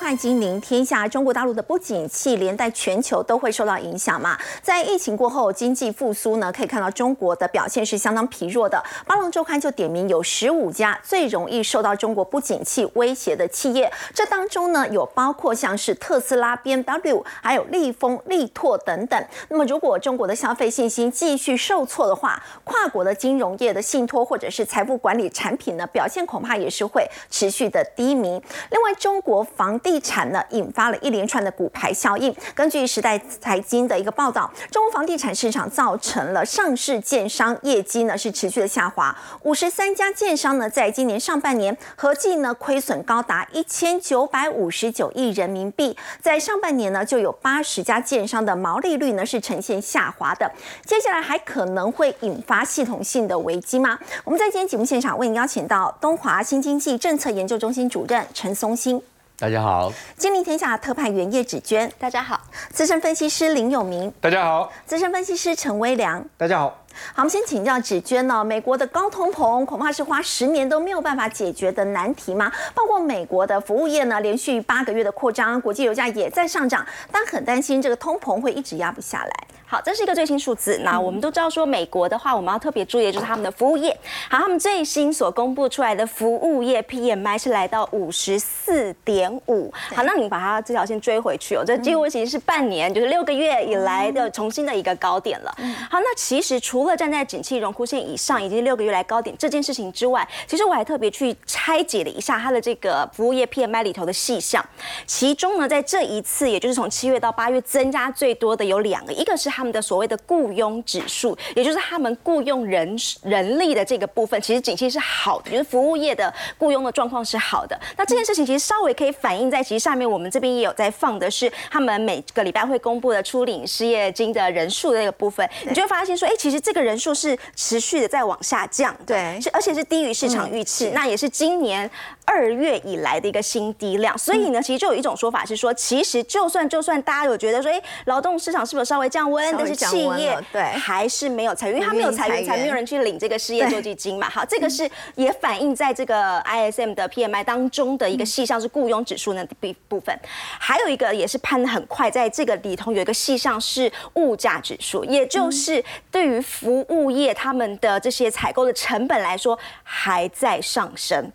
看《金陵天下》，中国大陆的不景气连带全球都会受到影响嘛。在疫情过后，经济复苏呢，可以看到中国的表现是相当疲弱的。《巴龙周刊》就点名有十五家最容易受到中国不景气威胁的企业，这当中呢有包括像是特斯拉、B M W，还有利丰、力拓等等。那么如果中国的消费信心继续受挫的话，跨国的金融业的信托或者是财富管理产品呢，表现恐怕也是会持续的低迷。另外，中国房地地产呢，引发了一连串的股牌效应。根据时代财经的一个报道，中国房地产市场造成了上市建商业绩呢是持续的下滑。五十三家建商呢，在今年上半年合计呢亏损高达一千九百五十九亿人民币。在上半年呢，就有八十家建商的毛利率呢是呈现下滑的。接下来还可能会引发系统性的危机吗？我们在今天节目现场为您邀请到东华新经济政策研究中心主任陈松兴。大家好，金陵天下特派员叶芷娟，大家好；资深分析师林永明，大家好；资深分析师陈威良，大家好。好，我们先请教芷娟呢，美国的高通膨恐怕是花十年都没有办法解决的难题吗？包括美国的服务业呢，连续八个月的扩张，国际油价也在上涨，但很担心这个通膨会一直压不下来。好，这是一个最新数字。那我们都知道说，美国的话，我们要特别注意的就是他们的服务业。好，他们最新所公布出来的服务业 PMI 是来到五十四点五。好，那你把它这条线追回去哦，这几乎其实是半年，就是六个月以来的重新的一个高点了。好，那其实除了站在景气荣枯线以上，以及六个月来高点这件事情之外，其实我还特别去拆解了一下它的这个服务业 PMI 里头的细项。其中呢，在这一次，也就是从七月到八月增加最多的有两个，一个是他们的所谓的雇佣指数，也就是他们雇佣人人力的这个部分，其实景气是好的，就是服务业的雇佣的状况是好的。那这件事情其实稍微可以反映在，其实下面我们这边也有在放的是他们每个礼拜会公布的初领失业金的人数的那个部分，你就会发现说，哎，其实这个人数是持续的在往下降，对，是而且是低于市场预期，那也是今年二月以来的一个新低量。所以呢，其实就有一种说法是说，其实就算就算大家有觉得说，哎，劳动市场是不是稍微降温，但是企业对。还是没有裁员，因为他没有裁员，才没有人去领这个失业救济金嘛。好，这个是也反映在这个 ISM 的 PMI 当中的一个细项是雇佣指数的部部分，还有一个也是攀的很快，在这个里头有一个细项是物价指数，也就是对于服务业他们的这些采购的成本来说还在上升。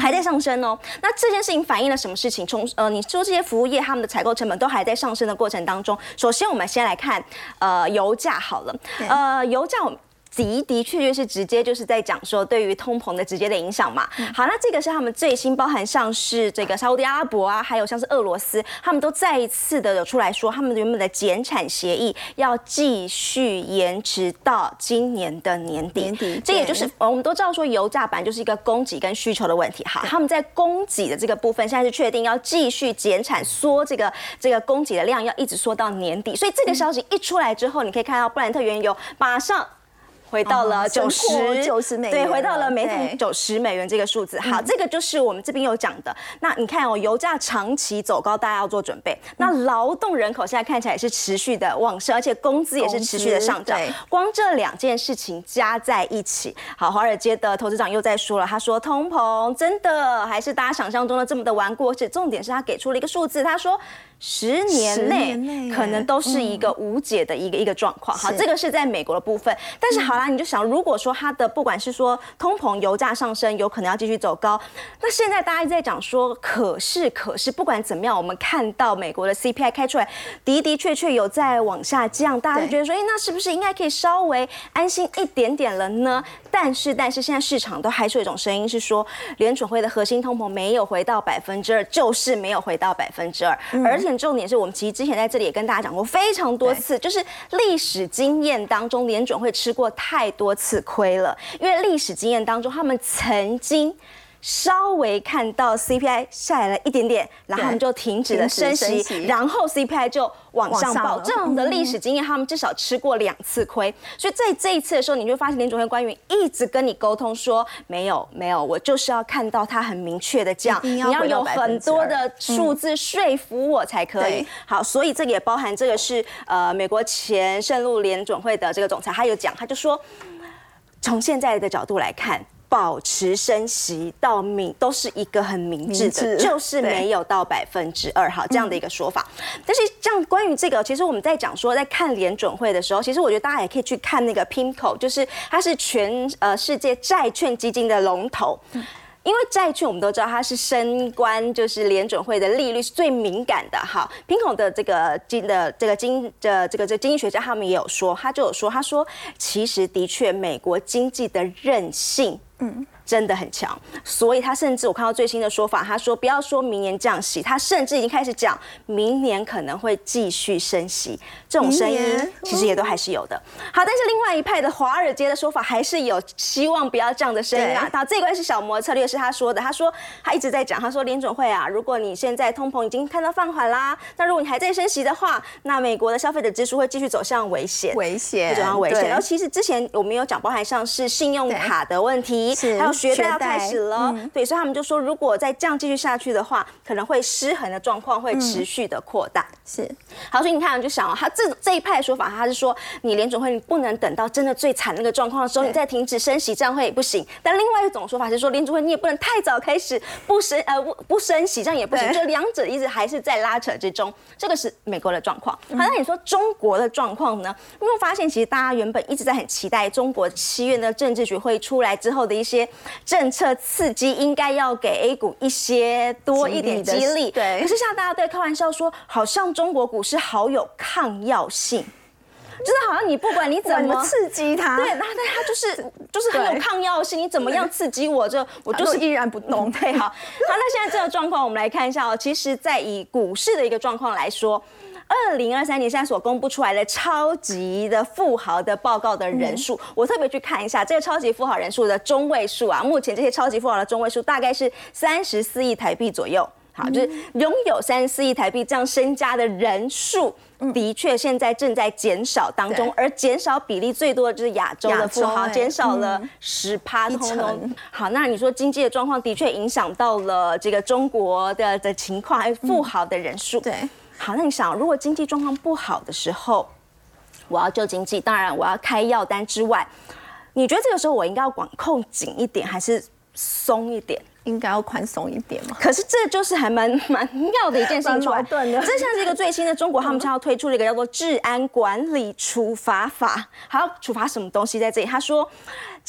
还在上升哦，那这件事情反映了什么事情？从呃，你说这些服务业他们的采购成本都还在上升的过程当中，首先我们先来看呃油价好了，呃油价。的的确确是直接就是在讲说对于通膨的直接的影响嘛。好，那这个是他们最新包含像是这个沙特阿拉伯啊，还有像是俄罗斯，他们都再一次的有出来说，他们原本的减产协议要继续延迟到今年的年底。年底，这也就是我们都知道说油价本来就是一个供给跟需求的问题。哈，他们在供给的这个部分，现在是确定要继续减产，缩这个这个供给的量要一直缩到年底。所以这个消息一出来之后，你可以看到布兰特原油马上。回到了九十九十美元，对，回到了每桶九十美元这个数字。好，这个就是我们这边有讲的。那你看哦，油价长期走高，大家要做准备。那劳动人口现在看起来也是持续的旺盛，而且工资也是持续的上涨。光这两件事情加在一起，好，华尔街的投资长又在说了，他说通膨真的还是大家想象中的这么的顽固，而且重点是他给出了一个数字，他说。十年内可能都是一个无解的一个一个状况，好，这个是在美国的部分。但是好啦，你就想，如果说它的不管是说通膨、油价上升，有可能要继续走高，那现在大家一直在讲说，可是可是不管怎么样，我们看到美国的 CPI 开出来的的确确有在往下降，大家就觉得说，哎，那是不是应该可以稍微安心一点点了呢？但是但是现在市场都还是有一种声音是说，联准会的核心通膨没有回到百分之二，就是没有回到百分之二，而且。重点是我们其实之前在这里也跟大家讲过非常多次，就是历史经验当中，联准会吃过太多次亏了，因为历史经验当中，他们曾经。稍微看到 CPI 下来了一点点，然后他们就停止了升息，然后 CPI 就往上报。这样的历史经验，他们至少吃过两次亏。所以在这一次的时候，你就发现联总会官员一直跟你沟通说，没有没有，我就是要看到它很明确的降，你要有很多的数字说服我才可以。好，所以这个也包含这个是呃美国前圣路联总会的这个总裁，他有讲，他就说，从现在的角度来看。保持升息到明都是一个很明智的，就是没有到百分之二哈这样的一个说法。但是这样关于这个，其实我们在讲说在看联准会的时候，其实我觉得大家也可以去看那个 PIMCO，就是它是全呃世界债券基金的龙头。因为债券我们都知道它是升官，就是联准会的利率是最敏感的哈。平孔的这个经的这个经的这个这经济学家他们也有说，他就有说，他说其实的确美国经济的韧性，嗯。真的很强，所以他甚至我看到最新的说法，他说不要说明年降息，他甚至已经开始讲明年可能会继续升息，这种声音其实也都还是有的。好，但是另外一派的华尔街的说法还是有希望不要这样的声音啊。好，这一关是小摩策略是他说的，他说他一直在讲，他说联准会啊，如果你现在通膨已经看到放缓啦，那如果你还在升息的话，那美国的消费者支出会继续走向危险，危险，走向危险。然后其实之前我们有讲，包含像是信用卡的问题，还有。学贷要开始了，对，所以他们就说，如果再这样继续下去的话，可能会失衡的状况会持续的扩大。是，好，所以你看，我就想哦他这这一派的说法，他是说，你联准会你不能等到真的最惨那个状况的时候，你再停止升息，这样会不行。但另外一种说法是说，联准会你也不能太早开始不升呃不不升息，这样也不行。就两者一直还是在拉扯之中，这个是美国的状况。好，那你说中国的状况呢？因为发现其实大家原本一直在很期待中国七月的政治局会出来之后的一些。政策刺激应该要给 A 股一些多一点激励，对。可是像大家在开玩笑说，好像中国股市好有抗药性，就是好像你不管你怎么刺激它，对，那对它就是就是很有抗药性，你怎么样刺激我，就我就是依然不动。对，好，好，那现在这个状况我们来看一下哦。其实，在以股市的一个状况来说。二零二三年现在所公布出来的超级的富豪的报告的人数，我特别去看一下这个超级富豪人数的中位数啊，目前这些超级富豪的中位数大概是三十四亿台币左右。好，就是拥有三十四亿台币这样身家的人数，的确现在正在减少当中，而减少比例最多的就是亚洲的富豪，减少了十趴，通通。好，那你说经济的状况的确影响到了这个中国的的情况，还有富豪的人数。对。好，那你想，如果经济状况不好的时候，我要救经济，当然我要开药单之外，你觉得这个时候我应该要管控紧一点，还是松一点？应该要宽松一点嘛？可是这就是还蛮蛮妙的一件事情，矛盾的。这像是一个最新的中国，他们将要推出了一个叫做治安管理处罚法，还要处罚什么东西在这里？他说。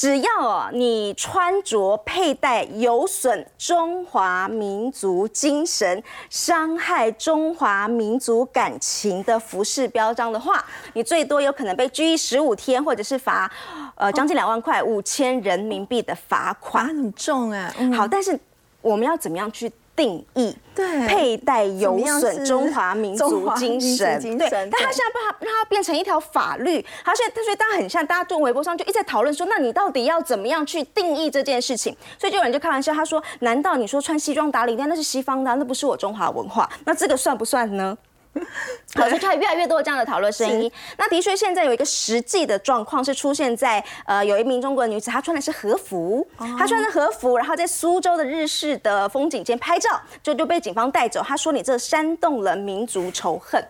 只要你穿着佩戴有损中华民族精神、伤害中华民族感情的服饰标章的话，你最多有可能被拘役十五天，或者是罚呃将近两万块五千人民币的罚款，很重哎。好，但是我们要怎么样去？定义对佩戴有损中华民族精神，对，但他现在把它让它变成一条法律，他现在他所以大家很像，大家在微博上就一直在讨论说，那你到底要怎么样去定义这件事情？所以就有人就开玩笑，他说：难道你说穿西装打领带那是西方的，那不是我中华文化？那这个算不算呢？好，所以就越来越多这样的讨论声音。那的确，现在有一个实际的状况是出现在呃，有一名中国的女子，她穿的是和服，她穿的和服，然后在苏州的日式的风景间拍照，就就被警方带走。她说：“你这煽动了民族仇恨。”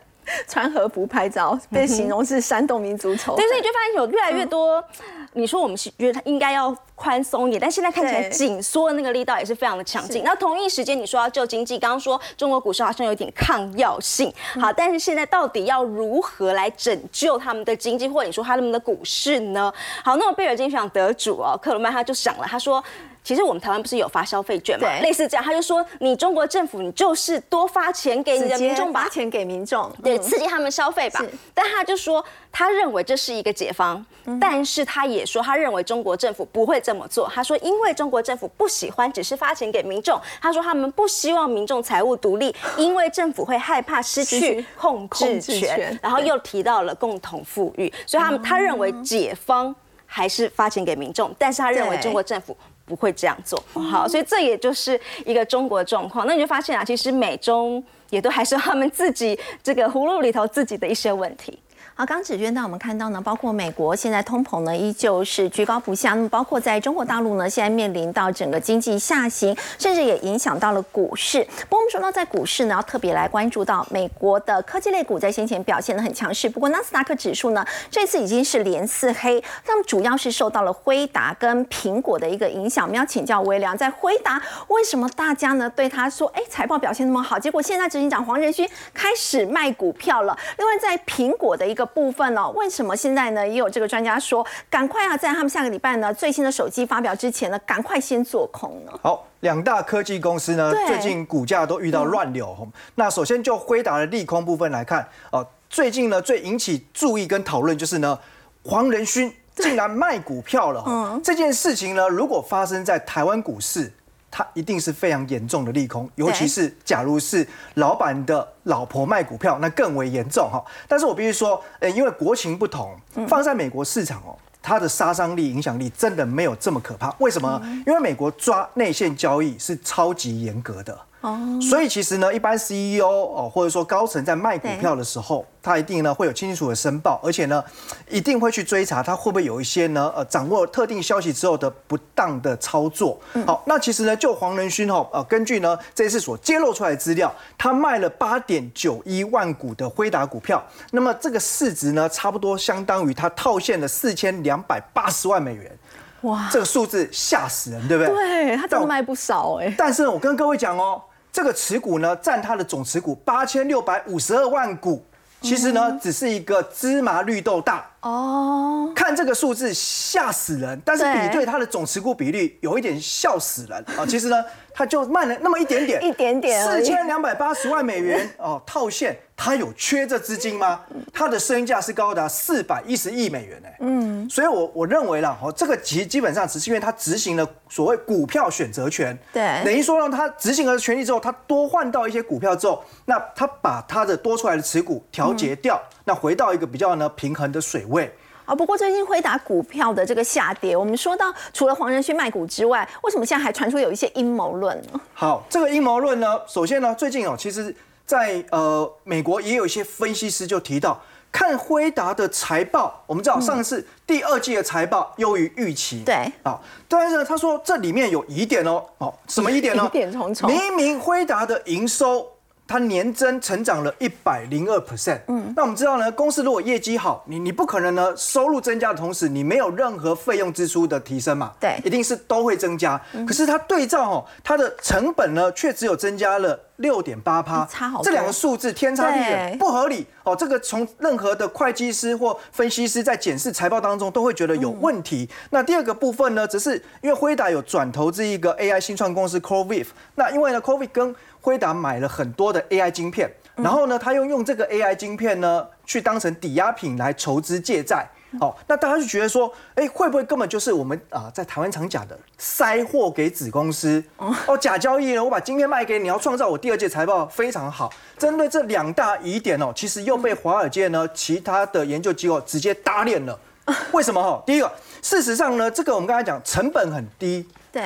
穿和服拍照被形容是煽动民族仇恨，所以你就发现有越来越多。你说我们是觉得它应该要宽松一点，但现在看起来紧缩的那个力道也是非常的强劲。那同一时间你说要救经济，刚刚说中国股市好像有点抗药性，好，但是现在到底要如何来拯救他们的经济，或者你说他们的股市呢？好，那么贝尔金学奖得主哦，克鲁曼他就想了，他说。其实我们台湾不是有发消费券嘛？类似这样，他就说你中国政府你就是多发钱给你的民众吧，发钱给民众，对，刺激他们消费吧。但他就说他认为这是一个解方，但是他也说他认为中国政府不会这么做。他说因为中国政府不喜欢只是发钱给民众，他说他们不希望民众财务独立，因为政府会害怕失去控制权。然后又提到了共同富裕，所以他们他认为解方还是发钱给民众，但是他认为中国政府。不会这样做好，所以这也就是一个中国的状况。那你就发现啊，其实美中也都还是他们自己这个葫芦里头自己的一些问题。好，刚子娟，那我们看到呢，包括美国现在通膨呢依旧是居高不下，那么包括在中国大陆呢，现在面临到整个经济下行，甚至也影响到了股市。不过我们说到在股市呢，要特别来关注到美国的科技类股在先前表现的很强势，不过纳斯达克指数呢这次已经是连四黑，那么主要是受到了辉达跟苹果的一个影响。我们要请教微良，在辉达为什么大家呢对他说，哎，财报表现那么好，结果现在执行长黄仁勋开始卖股票了。另外在苹果的一个部分呢，为什么现在呢也有这个专家说，赶快啊，在他们下个礼拜呢最新的手机发表之前呢，赶快先做空呢？好，两大科技公司呢，最近股价都遇到乱流。那首先就辉达的利空部分来看，哦，最近呢最引起注意跟讨论就是呢，黄仁勋竟然卖股票了。嗯，这件事情呢，如果发生在台湾股市。它一定是非常严重的利空，尤其是假如是老板的老婆卖股票，那更为严重哈。但是我必须说，呃，因为国情不同，放在美国市场哦，它的杀伤力、影响力真的没有这么可怕。为什么？因为美国抓内线交易是超级严格的。哦，所以其实呢，一般 CEO 哦，或者说高层在卖股票的时候，他一定呢会有清楚的申报，而且呢，一定会去追查他会不会有一些呢，呃，掌握特定消息之后的不当的操作。好，那其实呢，就黄仁勋哈，呃，根据呢这次所揭露出来的资料，他卖了八点九一万股的辉达股票，那么这个市值呢，差不多相当于他套现了四千两百八十万美元。哇，这个数字吓死人，对不对？对他真的卖不少哎。但是我跟各位讲哦。这个持股呢，占它的总持股八千六百五十二万股，其实呢，只是一个芝麻绿豆大哦。看这个数字吓死人，但是比对它的总持股比例，有一点笑死人。啊。其实呢。它就慢了那么一点点，一点点，四千两百八十万美元哦，套现，它有缺这资金吗？它的身价是高达四百一十亿美元呢，嗯，所以我我认为啦，哦，这个基基本上只是因为它执行了所谓股票选择权，对，等于说让它执行了权利之后，它多换到一些股票之后，那它把它的多出来的持股调节掉，那回到一个比较呢平衡的水位。啊，不过最近辉达股票的这个下跌，我们说到除了黄仁勋卖股之外，为什么现在还传出有一些阴谋论呢？好，这个阴谋论呢，首先呢，最近哦，其实在呃美国也有一些分析师就提到，看辉达的财报，我们知道上次第二季的财报优于预期，对，啊，但是呢，他说这里面有疑点哦，哦，什么疑点呢？疑点重重，明明辉达的营收。它年增成长了一百零二 percent，嗯，那我们知道呢，公司如果业绩好，你你不可能呢收入增加的同时，你没有任何费用支出的提升嘛，对，一定是都会增加。可是它对照哦，它的成本呢却只有增加了六点八趴，差好这两个数字天差地远，不合理。哦。这个从任何的会计师或分析师在检视财报当中都会觉得有问题。那第二个部分呢，只是因为辉达有转投资一个 AI 新创公司 c o v i v 那因为呢 c o v i v 跟辉达买了很多的 AI 晶片，然后呢，他又用这个 AI 晶片呢，去当成抵押品来筹资借债。哦，那大家就觉得说，哎，会不会根本就是我们啊，在台湾常讲的塞货给子公司？哦，假交易呢？我把晶片卖给你，要创造我第二届财报非常好。针对这两大疑点哦，其实又被华尔街呢其他的研究机构直接打脸了。为什么？哈，第一个，事实上呢，这个我们刚才讲成本很低，对，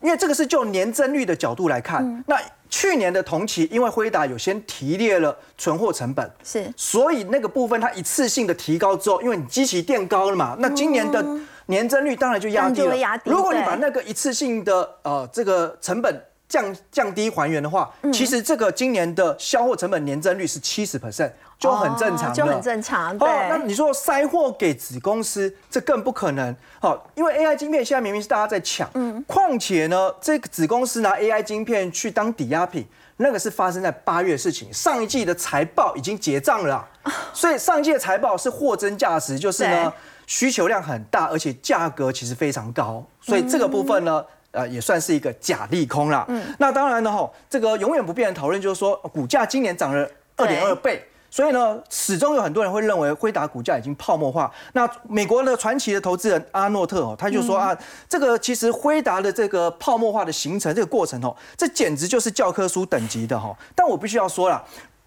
因为这个是就年增率的角度来看，那。去年的同期，因为辉达有先提列了存货成本，是，所以那个部分它一次性的提高之后，因为你机器垫高了嘛，那今年的年增率当然就压低了。如果你把那个一次性的呃这个成本。降降低还原的话，其实这个今年的销货成本年增率是七十 percent，就很正常，就很正常。哦，那你说塞货给子公司，这更不可能。好，因为 AI 晶片现在明明是大家在抢，嗯，况且呢，这个子公司拿 AI 晶片去当抵押品，那个是发生在八月的事情，上一季的财报已经结账了，所以上一季的财报是货真价实，就是呢需求量很大，而且价格其实非常高，所以这个部分呢。呃，也算是一个假利空啦。嗯，那当然呢，哈，这个永远不变的讨论就是说，股价今年涨了二点二倍，所以呢，始终有很多人会认为辉达股价已经泡沫化。那美国的传奇的投资人阿诺特哦，他就说啊，这个其实辉达的这个泡沫化的形成这个过程哦，这简直就是教科书等级的哈。但我必须要说了，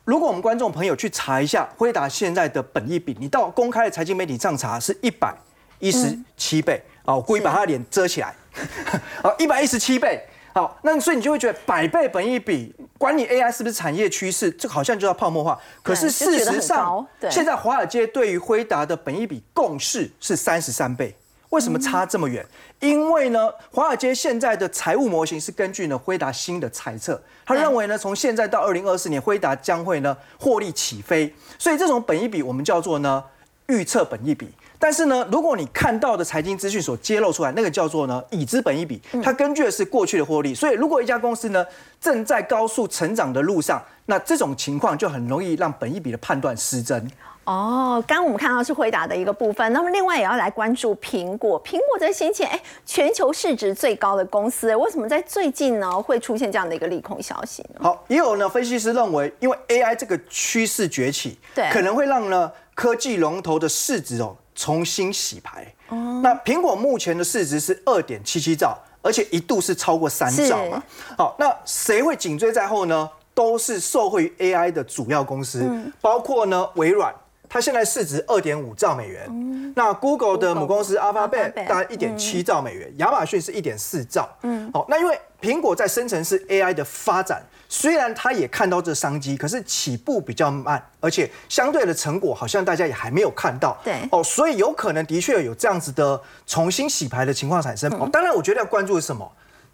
如果我们观众朋友去查一下辉达现在的本益比，你到公开的财经媒体上查是一百一十七倍啊，我故意把他的脸遮起来。好，一百一十七倍好，那所以你就会觉得百倍本益比，管你 AI 是不是产业趋势，这好像就要泡沫化。可是事实上，现在华尔街对于辉达的本益比共识是三十三倍。为什么差这么远？因为呢，华尔街现在的财务模型是根据呢辉达新的猜测，他认为呢，从现在到二零二四年，辉达将会呢获利起飞。所以这种本益比我们叫做呢预测本益比。但是呢，如果你看到的财经资讯所揭露出来，那个叫做呢已知本一比，它根据的是过去的获利。所以，如果一家公司呢正在高速成长的路上，那这种情况就很容易让本一比的判断失真。哦，刚刚我们看到是回答的一个部分，那么另外也要来关注苹果。苹果在先前，哎，全球市值最高的公司，为什么在最近呢会出现这样的一个利空消息呢？好，也有呢分析师认为，因为 AI 这个趋势崛起，对，可能会让呢科技龙头的市值哦。重新洗牌。哦，那苹果目前的市值是二点七七兆，而且一度是超过三兆嘛。好，那谁会紧追在后呢？都是受惠于 AI 的主要公司，包括呢微软，它现在市值二点五兆美元。那 Google 的母公司 Alphabet 大概一点七兆美元，亚马逊是一点四兆。嗯，好，那因为苹果在生成式 AI 的发展。虽然他也看到这商机，可是起步比较慢，而且相对的成果好像大家也还没有看到。对哦，所以有可能的确有这样子的重新洗牌的情况产生。哦，当然，我觉得要关注是什么？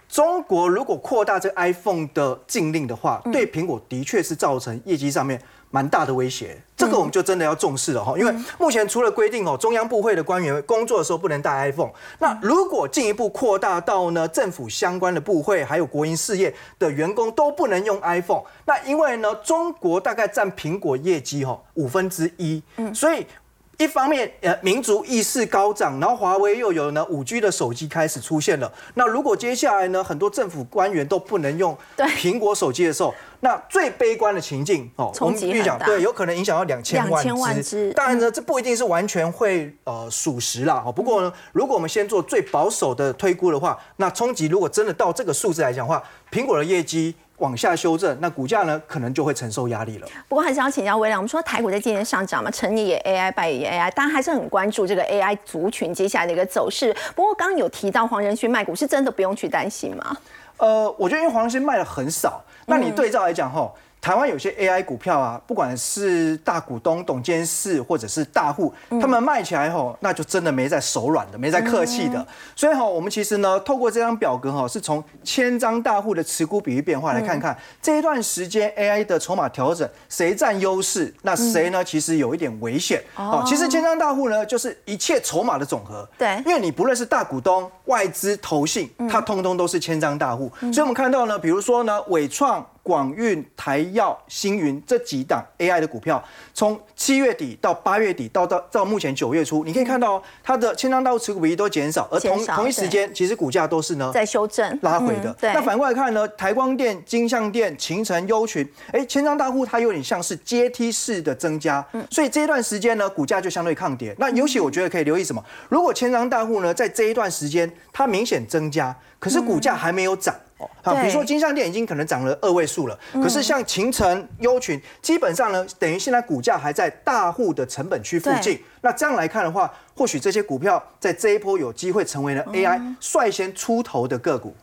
中国如果扩大这 iPhone 的禁令的话，对苹果的确是造成业绩上面。蛮大的威胁，这个我们就真的要重视了哈。因为目前除了规定哦，中央部会的官员工作的时候不能带 iPhone，那如果进一步扩大到呢，政府相关的部会还有国营事业的员工都不能用 iPhone，那因为呢，中国大概占苹果业绩哈五分之一，所以。一方面，呃，民族意识高涨，然后华为又有呢五 G 的手机开始出现了。那如果接下来呢，很多政府官员都不能用苹果手机的时候，那最悲观的情境哦，我们预讲，对，有可能影响到两千万只。当然呢，这不一定是完全会呃属实啦。哦，不过呢，如果我们先做最保守的推估的话，那冲击如果真的到这个数字来讲的话，苹果的业绩。往下修正，那股价呢可能就会承受压力了。不过还是要请教威廉，我们说台股在今年上涨嘛，成也 AI，败也 AI，大家还是很关注这个 AI 族群接下来的一个走势。不过刚刚有提到黄仁勋卖股，是真的不用去担心吗？呃，我觉得因为黄仁勋卖的很少，那你对照来讲哈。台湾有些 AI 股票啊，不管是大股东、董监事或者是大户，他们卖起来后，那就真的没在手软的，没在客气的。所以哈，我们其实呢，透过这张表格哈，是从千张大户的持股比率变化来看看这一段时间 AI 的筹码调整，谁占优势，那谁呢？其实有一点危险。哦，其实千张大户呢，就是一切筹码的总和。对，因为你不论是大股东、外资、投信，它通通都是千张大户。所以我们看到呢，比如说呢，伟创。广运、台药、星云这几档 AI 的股票，从七月底到八月底，到到到目前九月初，你可以看到它的千张大户持股比例都减少，而同同一时间，其实股价都是呢在修正拉回的。那反过来看呢，台光电、金相电、秦城、优群，哎，千张大户它有点像是阶梯式的增加，所以这一段时间呢，股价就相对抗跌。那尤其我觉得可以留意什么？如果千张大户呢在这一段时间它明显增加，可是股价还没有涨。好，比如说金相店已经可能涨了二位数了，可是像秦城、优群，基本上呢，等于现在股价还在大户的成本区附近。那这样来看的话，或许这些股票在这一波有机会成为了 AI 率先出头的个股。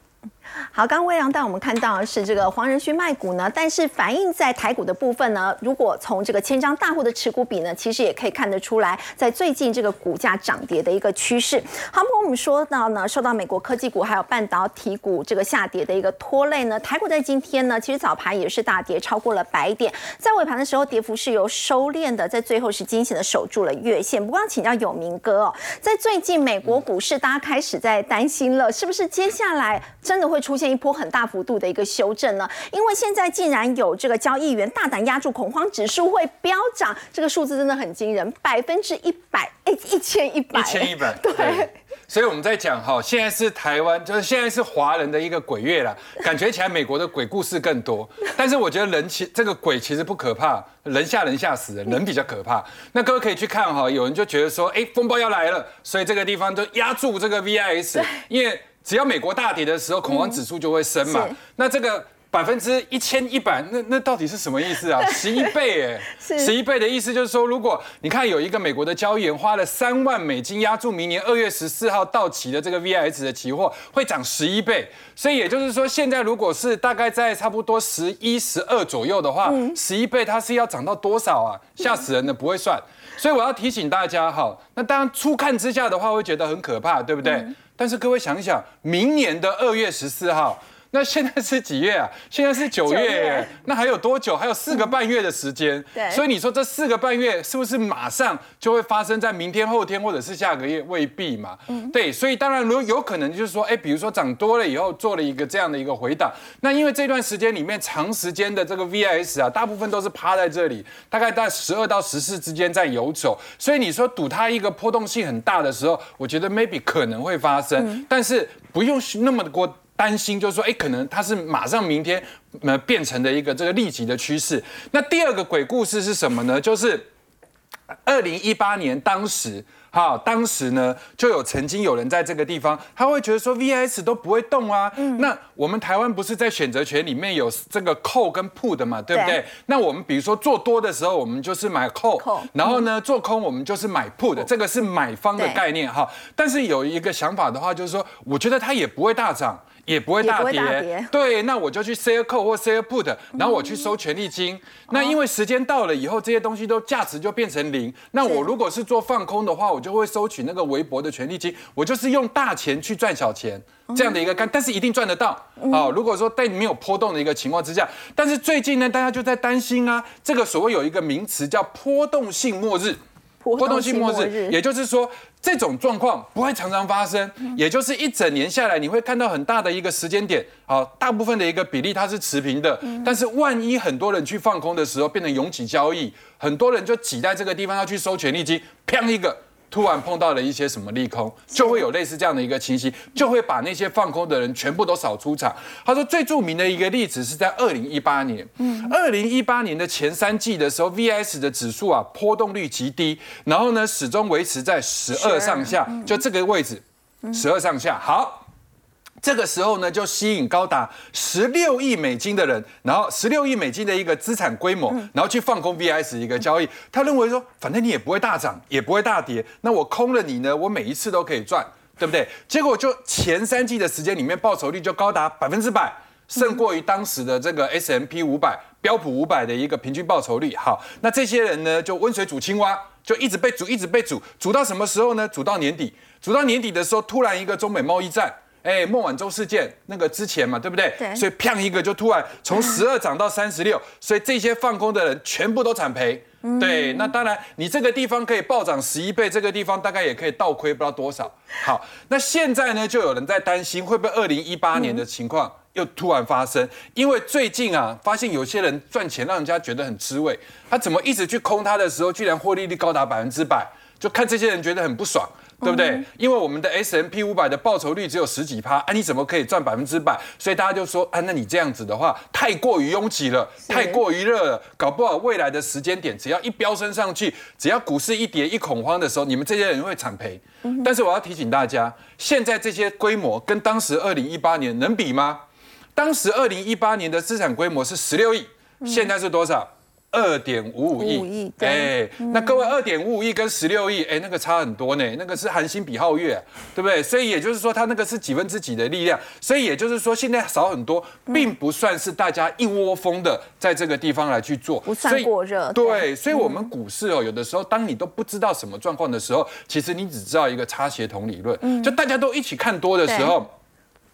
好，刚刚魏良带我们看到的是这个黄仁勋卖股呢，但是反映在台股的部分呢，如果从这个千张大户的持股比呢，其实也可以看得出来，在最近这个股价涨跌的一个趋势。好，不过我们说到呢，受到美国科技股还有半导体股这个下跌的一个拖累呢，台股在今天呢，其实早盘也是大跌超过了百点，在尾盘的时候，跌幅是由收敛的，在最后是惊险的守住了月线。不过请教有明哥哦，在最近美国股市，大家开始在担心了，是不是接下来真的会？出现一波很大幅度的一个修正呢，因为现在竟然有这个交易员大胆压住恐慌指数会飙涨，这个数字真的很惊人，百分之一百，哎，一千一百，一千一百，对。所以我们在讲哈，现在是台湾，就是现在是华人的一个鬼月了，感觉起来美国的鬼故事更多。但是我觉得人其这个鬼其实不可怕，人吓人吓死人，人比较可怕。那各位可以去看哈，有人就觉得说，哎，风暴要来了，所以这个地方就压住这个 VIS，因为。只要美国大跌的时候，恐慌指数就会升嘛。那这个。百分之一千一百，那那到底是什么意思啊？十一倍哎，十一倍的意思就是说，如果你看有一个美国的交易员花了三万美金押注明年二月十四号到期的这个 VIX 的期货，会涨十一倍。所以也就是说，现在如果是大概在差不多十一、十二左右的话，十一倍它是要涨到多少啊？吓死人的，不会算。所以我要提醒大家哈，那当然初看之下的话会觉得很可怕，对不对？但是各位想一想，明年的二月十四号。那现在是几月啊？现在是九月，那还有多久？还有四个半月的时间。对，所以你说这四个半月是不是马上就会发生在明天、后天或者是下个月？未必嘛。嗯，对，所以当然如果有可能就是说，哎，比如说涨多了以后做了一个这样的一个回档，那因为这段时间里面长时间的这个 VIS 啊，大部分都是趴在这里，大概在十二到十四之间在游走，所以你说赌它一个波动性很大的时候，我觉得 maybe 可能会发生，但是不用那么过。担心就是说，哎，可能它是马上明天呃变成的一个这个立即的趋势。那第二个鬼故事是什么呢？就是二零一八年当时，哈，当时呢就有曾经有人在这个地方，他会觉得说 VS 都不会动啊。那我们台湾不是在选择权里面有这个扣跟 put 的嘛，对不对？那我们比如说做多的时候，我们就是买扣，然后呢做空我们就是买 put，这个是买方的概念哈。但是有一个想法的话，就是说，我觉得它也不会大涨。也不会大跌，对，那我就去 sell call 或 sell put，然后我去收权利金。那因为时间到了以后，这些东西都价值就变成零。那我如果是做放空的话，我就会收取那个微薄的权利金。我就是用大钱去赚小钱这样的一个干，但是一定赚得到。好，如果说在没有波动的一个情况之下，但是最近呢，大家就在担心啊，这个所谓有一个名词叫波动性末日。波动性末日，也就是说，这种状况不会常常发生，也就是一整年下来，你会看到很大的一个时间点，好，大部分的一个比例它是持平的，但是万一很多人去放空的时候，变成拥挤交易，很多人就挤在这个地方要去收权利金，砰一个。突然碰到了一些什么利空，就会有类似这样的一个情形，就会把那些放空的人全部都扫出场。他说最著名的一个例子是在二零一八年，嗯，二零一八年的前三季的时候，VS 的指数啊波动率极低，然后呢始终维持在十二上下，就这个位置，十二上下。好。这个时候呢，就吸引高达十六亿美金的人，然后十六亿美金的一个资产规模，然后去放空 VIS 一个交易。他认为说，反正你也不会大涨，也不会大跌，那我空了你呢，我每一次都可以赚，对不对？结果就前三季的时间里面，报酬率就高达百分之百，胜过于当时的这个 S M P 五百标普五百的一个平均报酬率。好，那这些人呢，就温水煮青蛙，就一直被煮，一直被煮，煮到什么时候呢？煮到年底，煮到年底的时候，突然一个中美贸易战。哎，孟晚舟事件那个之前嘛，对不对？对。所以啪一个就突然从十二涨到三十六，所以这些放空的人全部都惨赔。对。那当然，你这个地方可以暴涨十一倍，这个地方大概也可以倒亏不知道多少。好，那现在呢，就有人在担心会不会二零一八年的情况又突然发生？因为最近啊，发现有些人赚钱让人家觉得很滋味，他怎么一直去空它的时候，居然获利率高达百分之百，就看这些人觉得很不爽。对不对？因为我们的 S M P 五百的报酬率只有十几趴，啊，你怎么可以赚百分之百？所以大家就说，啊，那你这样子的话，太过于拥挤了，太过于热了，搞不好未来的时间点，只要一飙升上去，只要股市一跌一恐慌的时候，你们这些人会惨赔。但是我要提醒大家，现在这些规模跟当时二零一八年能比吗？当时二零一八年的资产规模是十六亿，现在是多少？二点五五亿，哎，那各位二点五五亿跟十六亿，哎，那个差很多呢，那个是韩星比皓月，对不对？所以也就是说，它那个是几分之几的力量，所以也就是说，现在少很多，并不算是大家一窝蜂的在这个地方来去做，不算过热。对，所以我们股市哦，有的时候当你都不知道什么状况的时候，其实你只知道一个差协同理论，就大家都一起看多的时候。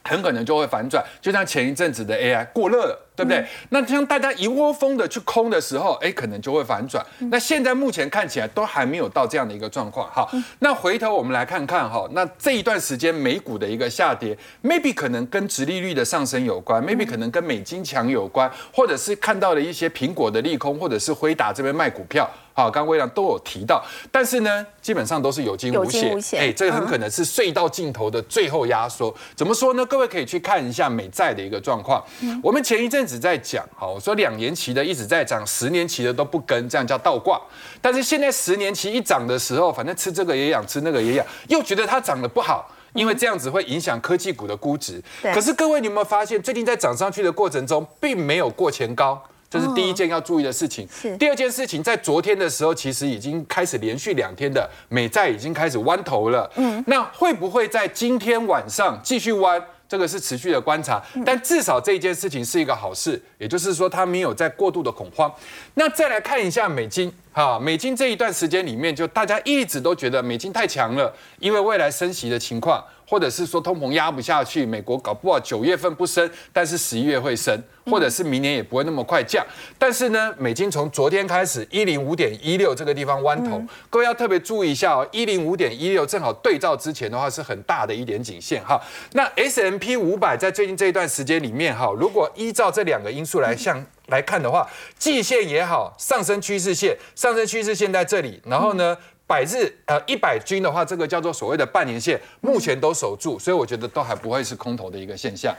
很可能就会反转，就像前一阵子的 AI 过热了，对不对？那像大家一窝蜂的去空的时候，哎，可能就会反转。那现在目前看起来都还没有到这样的一个状况。好，那回头我们来看看哈，那这一段时间美股的一个下跌，maybe 可能跟殖利率的上升有关，maybe 可能跟美金强有关，或者是看到了一些苹果的利空，或者是辉达这边卖股票。好，刚刚微良都有提到，但是呢，基本上都是有惊无险。哎，这个很可能是隧道尽头的最后压缩。怎么说呢？各位可以去看一下美债的一个状况。我们前一阵子在讲，好，我说两年期的一直在涨，十年期的都不跟，这样叫倒挂。但是现在十年期一涨的时候，反正吃这个也痒，吃那个也痒，又觉得它涨得不好。因为这样子会影响科技股的估值。可是各位，你有没有发现，最近在涨上去的过程中，并没有过前高？这是第一件要注意的事情。是第二件事情，在昨天的时候，其实已经开始连续两天的美债已经开始弯头了。嗯，那会不会在今天晚上继续弯？这个是持续的观察，但至少这一件事情是一个好事，也就是说它没有在过度的恐慌。那再来看一下美金，哈，美金这一段时间里面，就大家一直都觉得美金太强了，因为未来升息的情况，或者是说通膨压不下去，美国搞不好九月份不升，但是十一月会升，或者是明年也不会那么快降。但是呢，美金从昨天开始一零五点一六这个地方弯头，各位要特别注意一下哦，一零五点一六正好对照之前的话是很大的一点颈线哈。那 S M P 五百在最近这一段时间里面哈，如果依照这两个因素来向来看的话，季线也好，上升趋势线，上升趋势线在这里，然后呢？百日呃一百均的话，这个叫做所谓的半年线，目前都守住，所以我觉得都还不会是空头的一个现象。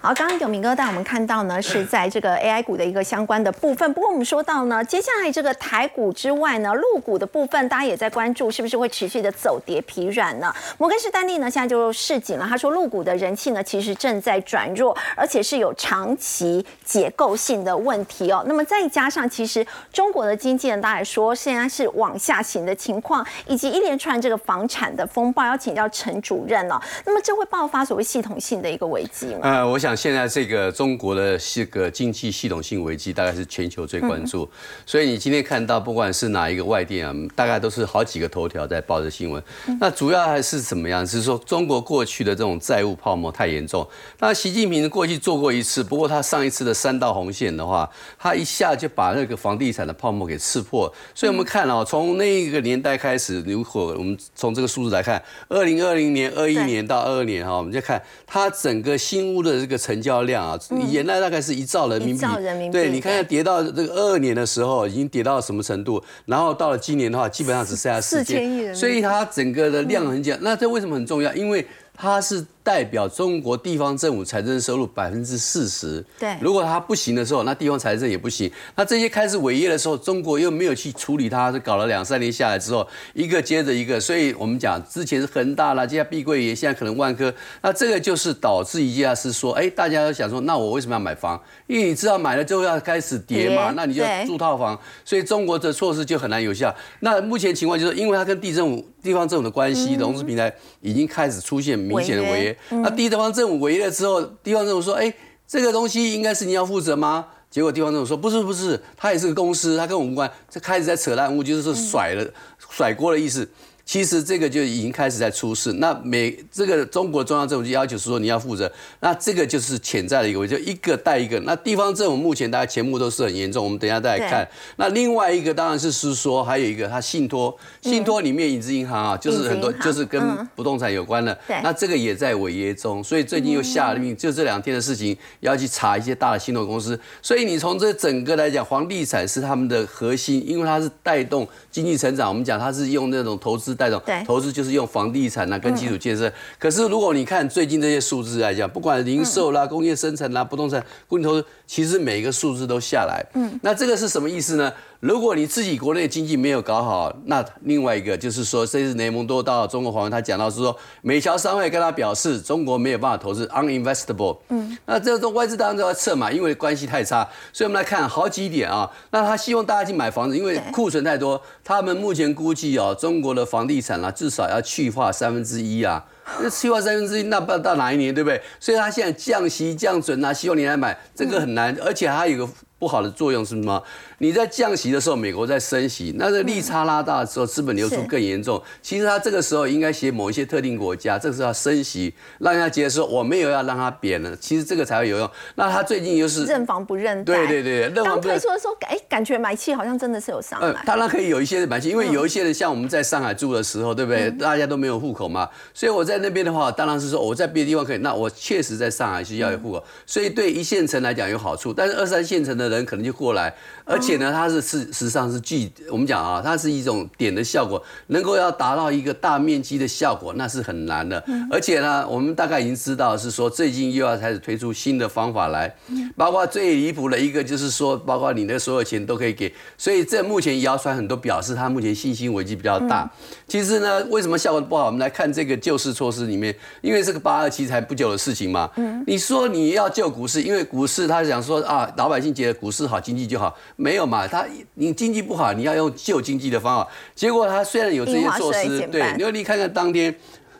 好，刚刚有明哥带我们看到呢，是在这个 AI 股的一个相关的部分。不过我们说到呢，接下来这个台股之外呢，陆股的部分，大家也在关注，是不是会持续的走跌疲软呢？摩根士丹利呢，现在就市井了，他说陆股的人气呢，其实正在转弱，而且是有长期结构性的问题哦。那么再加上，其实中国的经济呢，大家来说现在是往下行的情况，以及一连串这个房产的风暴，要请教陈主任了、那么这会爆发所谓系统性的一个危机吗？呃，我想现在这个中国的这个经济系统性危机，大概是全球最关注。所以你今天看到，不管是哪一个外电啊，大概都是好几个头条在报的新闻。那主要还是怎么样？是说中国过去的这种债务泡沫太严重。那习近平过去做过一次，不过他上一次的三道红线的话，他一下就把那个房地产的泡沫给刺破。所以我们看哦，从那个年代开始，如果我们从这个数字来看，二零二零年、二一年到二二年哈，我们就看它整个新屋的这个成交量啊，原来大概是一兆人民币。对，你看看跌到这个二二年的时候，已经跌到什么程度？然后到了今年的话，基本上只剩下四4000亿人所以它整个的量很小，那这为什么很重要？因为它是代表中国地方政府财政收入百分之四十。对如果它不行的时候，那地方财政也不行。那这些开始违约的时候，中国又没有去处理它，是搞了两三年下来之后，一个接着一个。所以我们讲之前是恒大啦，接下来碧桂园，现在可能万科。那这个就是导致一件事说，哎，大家要想说，那我为什么要买房？因为你知道买了之后要开始跌嘛，那你就要对住套房，所以中国的措施就很难有效。那目前情况就是，因为它跟地政府、地方政府的关系，融资平台已经开始出现明显的违违约约。那地方政府违约了之后，地方政府说：“哎，这个东西应该是你要负责吗？”结果地方政府说：“不是，不是，他也是个公司，他跟我们无关。”这开始在扯烂物，就是说甩了、甩锅的意思。其实这个就已经开始在出事。那美这个中国中央政府就要求是说你要负责，那这个就是潜在的一个就一个带一个。那地方政府目前大家前目都是很严重，我们等一下再来看。那另外一个当然是是说还有一个它信托，信托里面影子银行啊，就是很多就是跟不动产有关的。对那这个也在违约中，所以最近又下了命，就这两天的事情要去查一些大的信托公司。所以你从这整个来讲，房地产是他们的核心，因为它是带动经济成长。我们讲它是用那种投资带动对，投资就是用房地产啊跟基础建设。可是如果你看最近这些数字来讲，不管零售啦、工业生产啦、不动产、固定投资，其实每一个数字都下来。嗯，那这个是什么意思呢？如果你自己国内经济没有搞好，那另外一个就是说，这次雷蒙多到中国访问，他讲到是说，美侨商会跟他表示，中国没有办法投资，uninvestable。嗯，那这种外资当然都要撤嘛，因为关系太差。所以我们来看好几点啊。那他希望大家去买房子，因为对库存太多，他们目前估计哦，中国的房地产啊，至少要去化三分之一啊。那去化三分之一，那不知道到哪一年，对不对？所以他现在降息降准啊，希望你来买，这个很难，而且还有一个不好的作用是什么？你在降息的时候，美国在升息，那这个利差拉大的时候，资本流出更严重。其实他这个时候应该写某一些特定国家，这个时候要升息，让人家觉得说我没有要让它贬了，其实这个才会有用。那他最近又是认房不认贷。对对对认房不认推出的时候，哎，感觉买气好像真的是有上呃，来。当然可以有一些买气，因为有一些人像我们在上海住的时候，对不对？大家都没有户口嘛，所以我在那边的话，当然是说我在别的地方可以，那我确实在上海是要有户口，所以对一线城来讲有好处，但是二三线城的人可能就过来，而且呢，它是事实际上是具我们讲啊，它是一种点的效果，能够要达到一个大面积的效果，那是很难的。而且呢，我们大概已经知道是说最近又要开始推出新的方法来，包括最离谱的一个就是说，包括你的所有钱都可以给，所以这目前谣传很多表示它目前信心危机比较大。其实呢，为什么效果不好？我们来看这个救市措施里面，因为这个八二七才不久的事情嘛。嗯，你说你要救股市，因为股市他想说啊，老百姓觉得股市好，经济就好，没有嘛？他你经济不好，你要用救经济的方法。结果他虽然有这些措施，对，因为你看看当天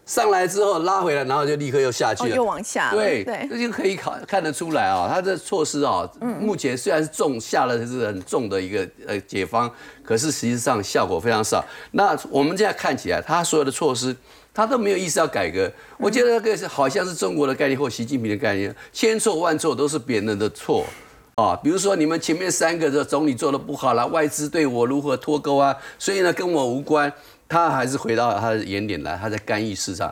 上来之后拉回来，然后就立刻又下去了，又往下。对，这就可以考看得出来啊，他的措施啊，目前虽然是重下了是很重的一个呃解方，可是实际上效果非常少。那我们现在看起来，他所有的措施。他都没有意思要改革，我觉得那个是好像是中国的概念或习近平的概念，千错万错都是别人的错啊。比如说你们前面三个的总理做的不好了，外资对我如何脱钩啊，所以呢跟我无关。他还是回到他的原点来，他在干预市场。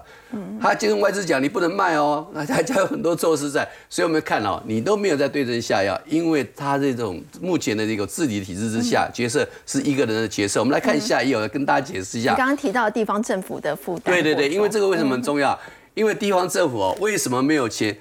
他就跟外资讲，你不能卖哦，那他家有很多措施在。所以我们看哦，你都没有在对症下药，因为他这种目前的这个治理体制之下，角色是一个人的角色。我们来看下一页，我跟大家解释一下。你刚刚提到地方政府的负担。对对对，因为这个为什么很重要？因为地方政府哦，为什么没有钱？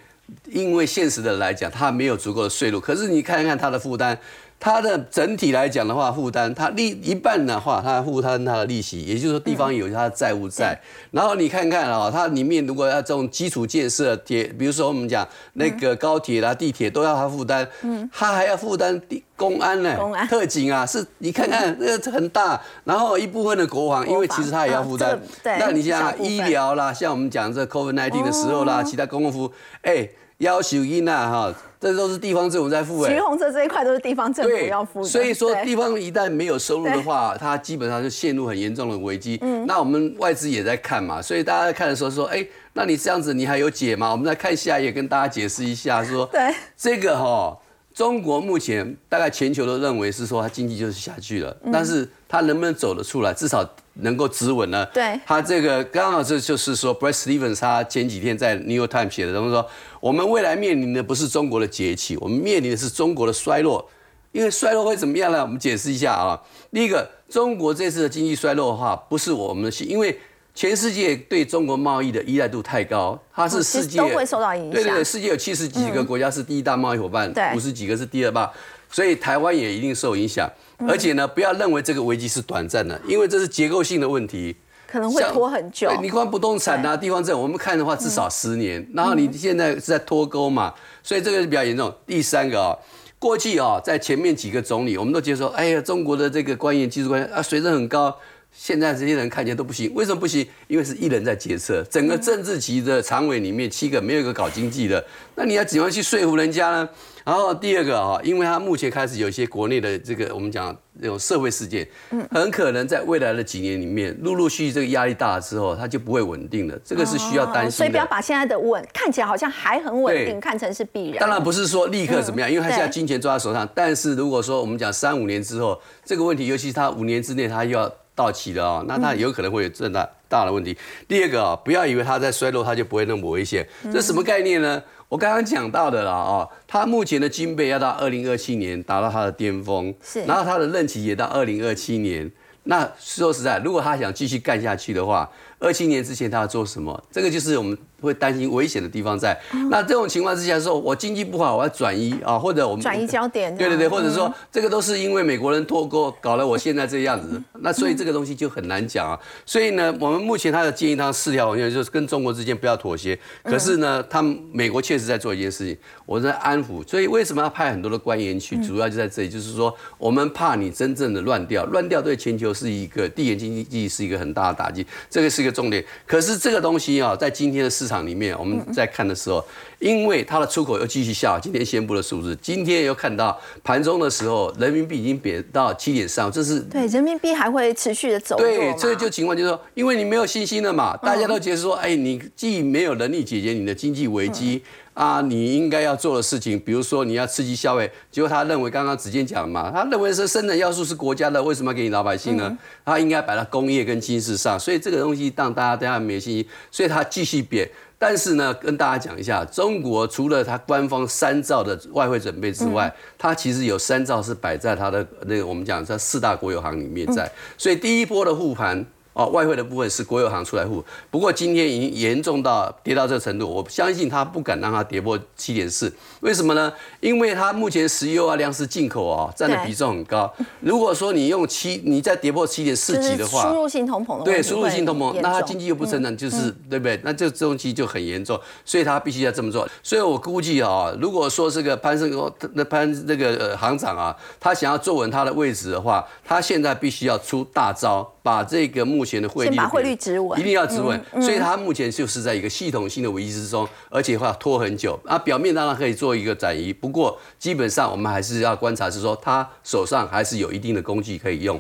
因为现实的来讲，他没有足够的税路。可是你看看他的负担。它的整体来讲的话，负担它利一半的话，它负担它的利息，也就是说地方有它的债务在。然后你看看啊，它里面如果要这种基础建设铁，比如说我们讲那个高铁啦、地铁都要它负担，嗯，它还要负担公安呢，公安特警啊，是你看看那个很大。然后一部分的国防，因为其实它也要负担。对，那你像医疗啦，像我们讲这 COVID-19 的时候啦，其他公共服务，哎。要求因啊哈，这都是地方政府在付。橘红色这一块都是地方政府要付的。所以说地方一旦没有收入的话，它基本上就陷入很严重的危机。嗯，那我们外资也在看嘛，所以大家在看的时候说，哎，那你这样子你还有解吗？我们再看下一页，跟大家解释一下，说，对，这个哈。中国目前大概全球都认为是说它经济就是下去了，但是它能不能走得出来，至少能够止稳呢？对，他这个刚好这就是说，Brett Stevens 他前几天在 New York Times 写的，他们说我们未来面临的不是中国的崛起，我们面临的是中国的衰落。因为衰落会怎么样呢？我们解释一下啊。第一个，中国这次的经济衰落的话，不是我们的，因为。全世界对中国贸易的依赖度太高，它是世界都会受到影响。对对对，世界有七十几个国家是第一大贸易伙伴，五十几个是第二大，所以台湾也一定受影响。而且呢，不要认为这个危机是短暂的，因为这是结构性的问题，可能会拖很久。你看不动产啊，地方政府，我们看的话至少十年。然后你现在是在脱钩嘛，所以这个是比较严重。第三个啊，过去啊，在前面几个总理，我们都觉得说，哎呀，中国的这个官员技术官员啊，水准很高。现在这些人看起来都不行，为什么不行？因为是一人在决策，整个政治局的常委里面七个没有一个搞经济的，那你要怎样去说服人家呢？然后第二个啊，因为他目前开始有一些国内的这个我们讲这种社会事件，嗯，很可能在未来的几年里面，陆陆续续这个压力大了之后，它就不会稳定了，这个是需要担心的。所以不要把现在的稳看起来好像还很稳定，看成是必然。当然不是说立刻怎么样，因为他现在金钱抓在手上。但是如果说我们讲三五年之后，这个问题，尤其是他五年之内他又要。到期了啊，那它有可能会有这大大的问题。第二个啊，不要以为它在衰落，它就不会那么危险。这什么概念呢？我刚刚讲到的了啊，它目前的军备要到二零二七年达到它的巅峰，是，然后它的任期也到二零二七年。那说实在，如果他想继续干下去的话，二七年之前他要做什么？这个就是我们。会担心危险的地方在，那这种情况之下说，我经济不好，我要转移啊，或者我们转移焦点，对对对，或者说这个都是因为美国人脱钩搞了我现在这样子，那所以这个东西就很难讲啊。所以呢，我们目前他的建议，他四条方向就是跟中国之间不要妥协。可是呢，他们美国确实在做一件事情，我在安抚。所以为什么要派很多的官员去？主要就在这里，就是说我们怕你真正的乱掉，乱掉对全球是一个地缘经济是一个很大的打击，这个是一个重点。可是这个东西啊，在今天的市场里面，我们在看的时候，因为它的出口又继续下，今天宣布的数字，今天又看到盘中的时候，人民币已经贬到七点三，这是对人民币还会持续的走对，这个就情况就是说，因为你没有信心了嘛，大家都觉得说，哎，你既没有能力解决你的经济危机。啊，你应该要做的事情，比如说你要刺激消费，结果他认为刚刚子健讲嘛，他认为是生产要素是国家的，为什么要给你老百姓呢？他应该摆到工业跟军事上，所以这个东西让大家对他没信心，所以他继续贬。但是呢，跟大家讲一下，中国除了它官方三兆的外汇准备之外，它其实有三兆是摆在它的那个我们讲在四大国有行里面在，所以第一波的护盘。哦，外汇的部分是国有行出来付，不过今天已经严重到跌到这个程度，我相信他不敢让它跌破七点四，为什么呢？因为它目前石油啊、粮食进口啊占的比重很高。如果说你用七，你再跌破七点四级的话，输入性通膨的对，输入性通膨，那它经济又不成长，就是对不对？那这这东西就很严重，所以他必须要这么做。所以我估计啊，如果说这个潘胜那潘那个行长啊，他想要坐稳他的位置的话，他现在必须要出大招。把这个目前的汇率，先把汇率止稳，一定要止稳。所以它目前就是在一个系统性的危机之中，而且话拖很久。啊，表面当然可以做做一个转移，不过基本上我们还是要观察，是说他手上还是有一定的工具可以用。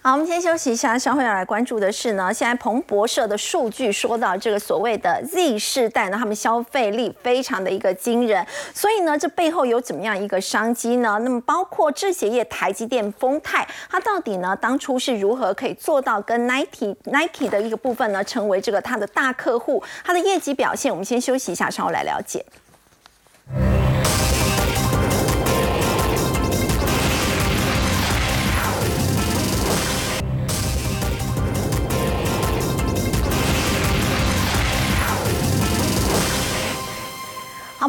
好，我们先休息一下。稍后要来关注的是呢，现在彭博社的数据说到这个所谓的 Z 世代呢，他们消费力非常的一个惊人，所以呢，这背后有怎么样一个商机呢？那么包括制鞋业台积电、丰泰，它到底呢当初是如何可以做到跟 Nike Nike 的一个部分呢，成为这个它的大客户？它的业绩表现，我们先休息一下，稍后来了解。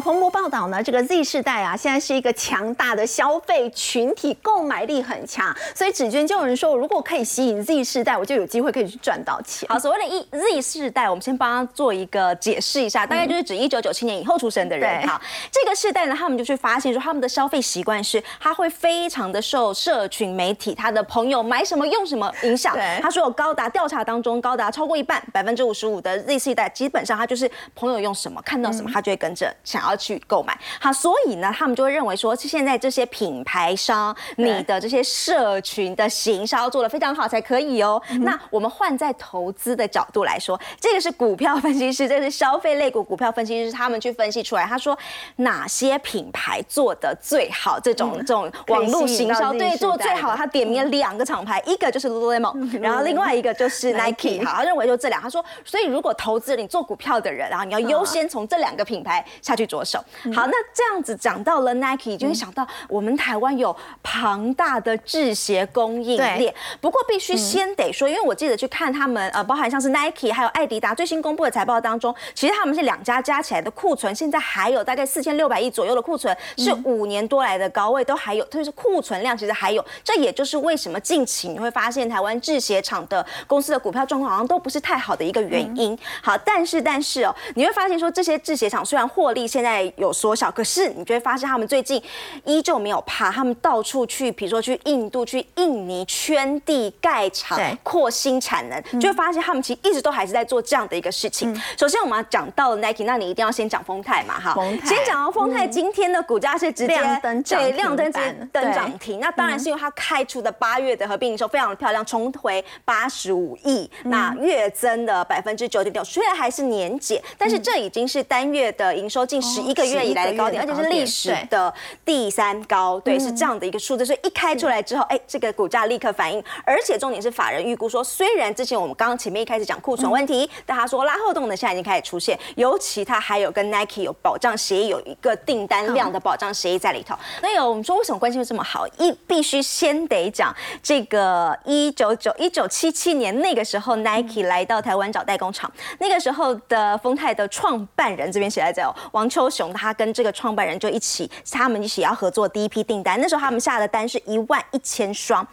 彭博报道呢，这个 Z 世代啊，现在是一个强大的消费群体，购买力很强，所以纸娟就有人说，如果可以吸引 Z 世代，我就有机会可以去赚到钱。好，所谓的 E Z 世代，我们先帮他做一个解释一下，大概就是指一九九七年以后出生的人。好，这个世代呢，他们就去发现说，他们的消费习惯是，他会非常的受社群媒体，他的朋友买什么用什么影响。他说有高达调查当中，高达超过一半，百分之五十五的 Z 世代，基本上他就是朋友用什么，看到什么，他就会跟着想要。要去购买，好，所以呢，他们就会认为说，现在这些品牌商，你的这些社群的行销做的非常好才可以哦。那我们换在投资的角度来说，这个是股票分析师，这是消费类股股票分析师他们去分析出来，他说哪些品牌做的最好，这种这种网络行销对做最好，他点名了两个厂牌，一个就是 Lululemon，然后另外一个就是 Nike，好，他认为就这两，他说，所以如果投资你做股票的人，然后你要优先从这两个品牌下去做。手好，那这样子讲到了 Nike，就会想到我们台湾有庞大的制鞋供应链。不过必须先得说，因为我记得去看他们呃，包含像是 Nike 还有艾迪达最新公布的财报当中，其实他们是两家加起来的库存，现在还有大概四千六百亿左右的库存，是五年多来的高位，都还有，特别是库存量其实还有。这也就是为什么近期你会发现台湾制鞋厂的公司的股票状况好像都不是太好的一个原因。好，但是但是哦，你会发现说这些制鞋厂虽然获利现在在有缩小，可是你就会发现他们最近依旧没有怕，他们到处去，比如说去印度、去印尼圈地盖厂、扩新产能，就会发现他们其实一直都还是在做这样的一个事情。首先我们要讲到 Nike，那你一定要先讲丰泰嘛，哈。先讲到丰泰，今天的股价是直接对亮灯登涨停，那当然是因为它开出的八月的合并营收非常的漂亮，重回八十五亿，那月增的百分之九点六，虽然还是年减，但是这已经是单月的营收近十。一个月以来的高点，而且是历史的第三高，对，是这样的一个数字。所以一开出来之后，哎，这个股价立刻反应。而且重点是法人预估说，虽然之前我们刚刚前面一开始讲库存问题，但他说拉后动呢现在已经开始出现，尤其他还有跟 Nike 有保障协议，有一个订单量的保障协议在里头。那有我们说为什么关系会这么好？一必须先得讲这个一九九一九七七年那个时候，Nike 来到台湾找代工厂，那个时候的丰泰的创办人这边写在这哦，王秋。熊他跟这个创办人就一起，他们一起要合作第一批订单。那时候他们下的单是一万一千双。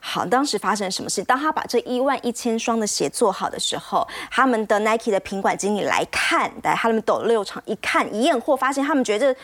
好，当时发生什么事？当他把这一万一千双的鞋做好的时候，他们的 Nike 的品管经理来看，来他们斗六厂一看一验货，发现他们觉得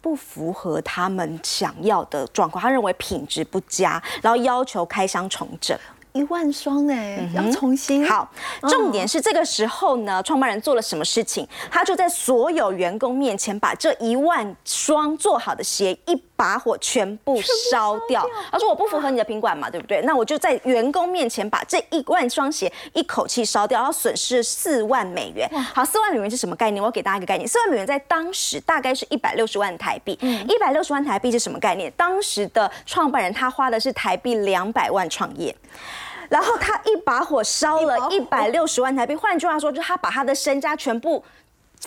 不符合他们想要的状况，他认为品质不佳，然后要求开箱重整。一万双哎，要重新好。重点是这个时候呢，创办人做了什么事情？他就在所有员工面前把这一万双做好的鞋一把火全部烧掉。他说我不符合你的品管嘛，对不对？那我就在员工面前把这一万双鞋一口气烧掉，然后损失四万美元。好，四万美元是什么概念？我给大家一个概念，四万美元在当时大概是一百六十万台币。一百六十万台币是什么概念？当时的创办人他花的是台币两百万创业。然后他一把火烧了一百六十万台币，换句话说，就是他把他的身家全部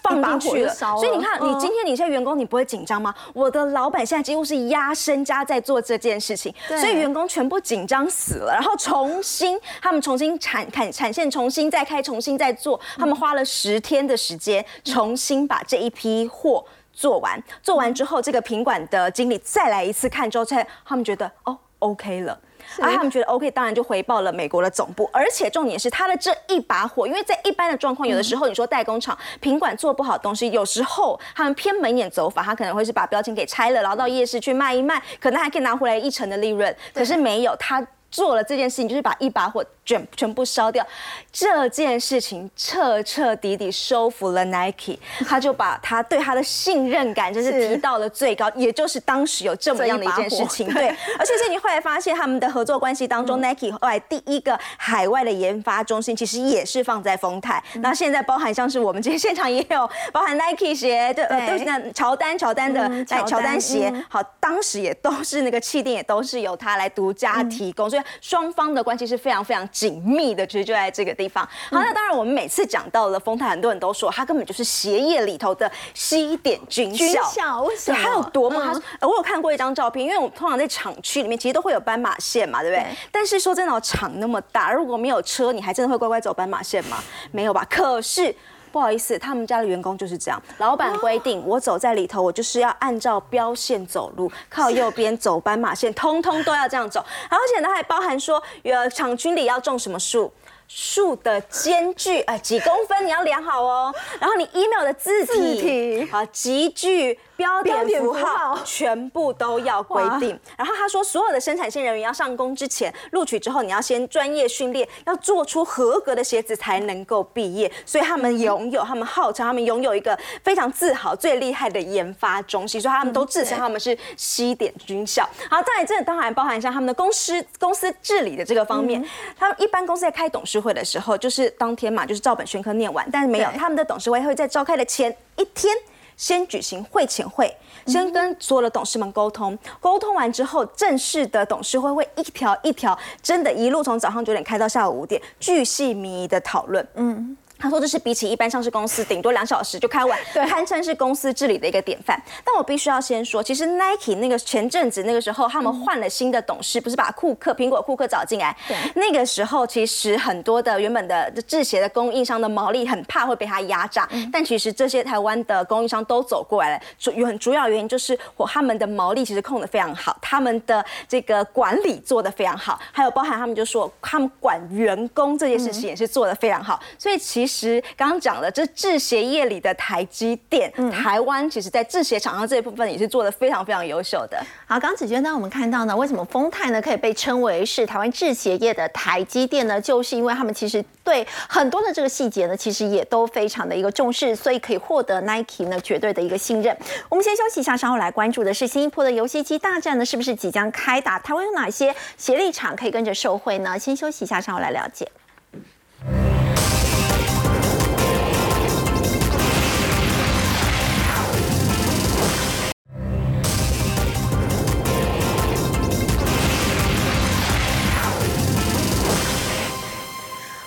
放进去了。所以你看，你今天你这些员工，你不会紧张吗？我的老板现在几乎是压身家在做这件事情，所以员工全部紧张死了。然后重新，他们重新产产产线重新再开，重新再做，他们花了十天的时间，重新把这一批货做完。做完之后，这个品管的经理再来一次看之后，才他们觉得哦，OK 了。啊，他们觉得 OK，当然就回报了美国的总部，而且重点是他的这一把火，因为在一般的状况，有的时候你说代工厂品管做不好东西，有时候他们偏门眼走法，他可能会是把标签给拆了，然后到夜市去卖一卖，可能还可以拿回来一成的利润，可是没有他。做了这件事情，就是把一把火卷全部烧掉。这件事情彻彻底底收服了 Nike，他就把他对他的信任感就是提到了最高，也就是当时有这么样的一件事情。对，而且是你后来发现他们的合作关系当中，Nike 后来第一个海外的研发中心其实也是放在丰泰。那现在包含像是我们今天现场也有 包含 Nike 鞋对，那乔丹乔丹的乔丹鞋。好，当时也都是那个气垫也都是由他来独家提供，所以。双方的关系是非常非常紧密的，其实就在这个地方。好，那当然我们每次讲到了丰泰，很多人都说它根本就是鞋业里头的西点军校。军校为什么？它有多吗？他我有看过一张照片，因为我们通常在厂区里面其实都会有斑马线嘛，对不对？但是说真的，厂那么大，如果没有车，你还真的会乖乖走斑马线吗？没有吧？可是。不好意思，他们家的员工就是这样。老板规定，我走在里头，我就是要按照标线走路，靠右边走斑马线，通通都要这样走。而且呢，还包含说，呃，厂区里要种什么树。树的间距，哎，几公分你要量好哦。然后你 email 的字体，啊，集句、标点符号，全部都要规定。然后他说，所有的生产线人员要上工之前，录取之后，你要先专业训练，要做出合格的鞋子才能够毕业。所以他们拥有，他们号称他们拥有一个非常自豪、最厉害的研发中心，所以他们都自称他们是西点军校。好，再这当然包含像他们的公司公司治理的这个方面，他们一般公司在开董事。会的时候，就是当天嘛，就是照本宣科念完，但是没有，他们的董事会会在召开的前一天先举行会前会，先跟所有的董事们沟通，沟通完之后，正式的董事会会一条一条，真的一路从早上九点开到下午五点，巨细靡遗的讨论，嗯。他说这是比起一般上市公司，顶多两小时就开完，堪称是公司治理的一个典范。但我必须要先说，其实 Nike 那个前阵子那个时候，他们换了新的董事，不是把库克苹果库克找进来。对，那个时候其实很多的原本的制鞋的供应商的毛利很怕会被他压榨，但其实这些台湾的供应商都走过来了。主有很主要原因就是我他们的毛利其实控的非常好，他们的这个管理做的非常好，还有包含他们就说他们管员工这件事情也是做的非常好，所以其。其实刚刚讲了，这制鞋业里的台积电，台湾其实在制鞋厂商这一部分也是做的非常非常优秀的。好，刚子娟，那我们看到呢，为什么丰泰呢可以被称为是台湾制鞋业的台积电呢？就是因为他们其实对很多的这个细节呢，其实也都非常的一个重视，所以可以获得 Nike 呢绝对的一个信任。我们先休息一下，稍后来关注的是新一波的游戏机大战呢，是不是即将开打？台湾有哪些协力厂可以跟着受惠呢？先休息一下，稍后来了解。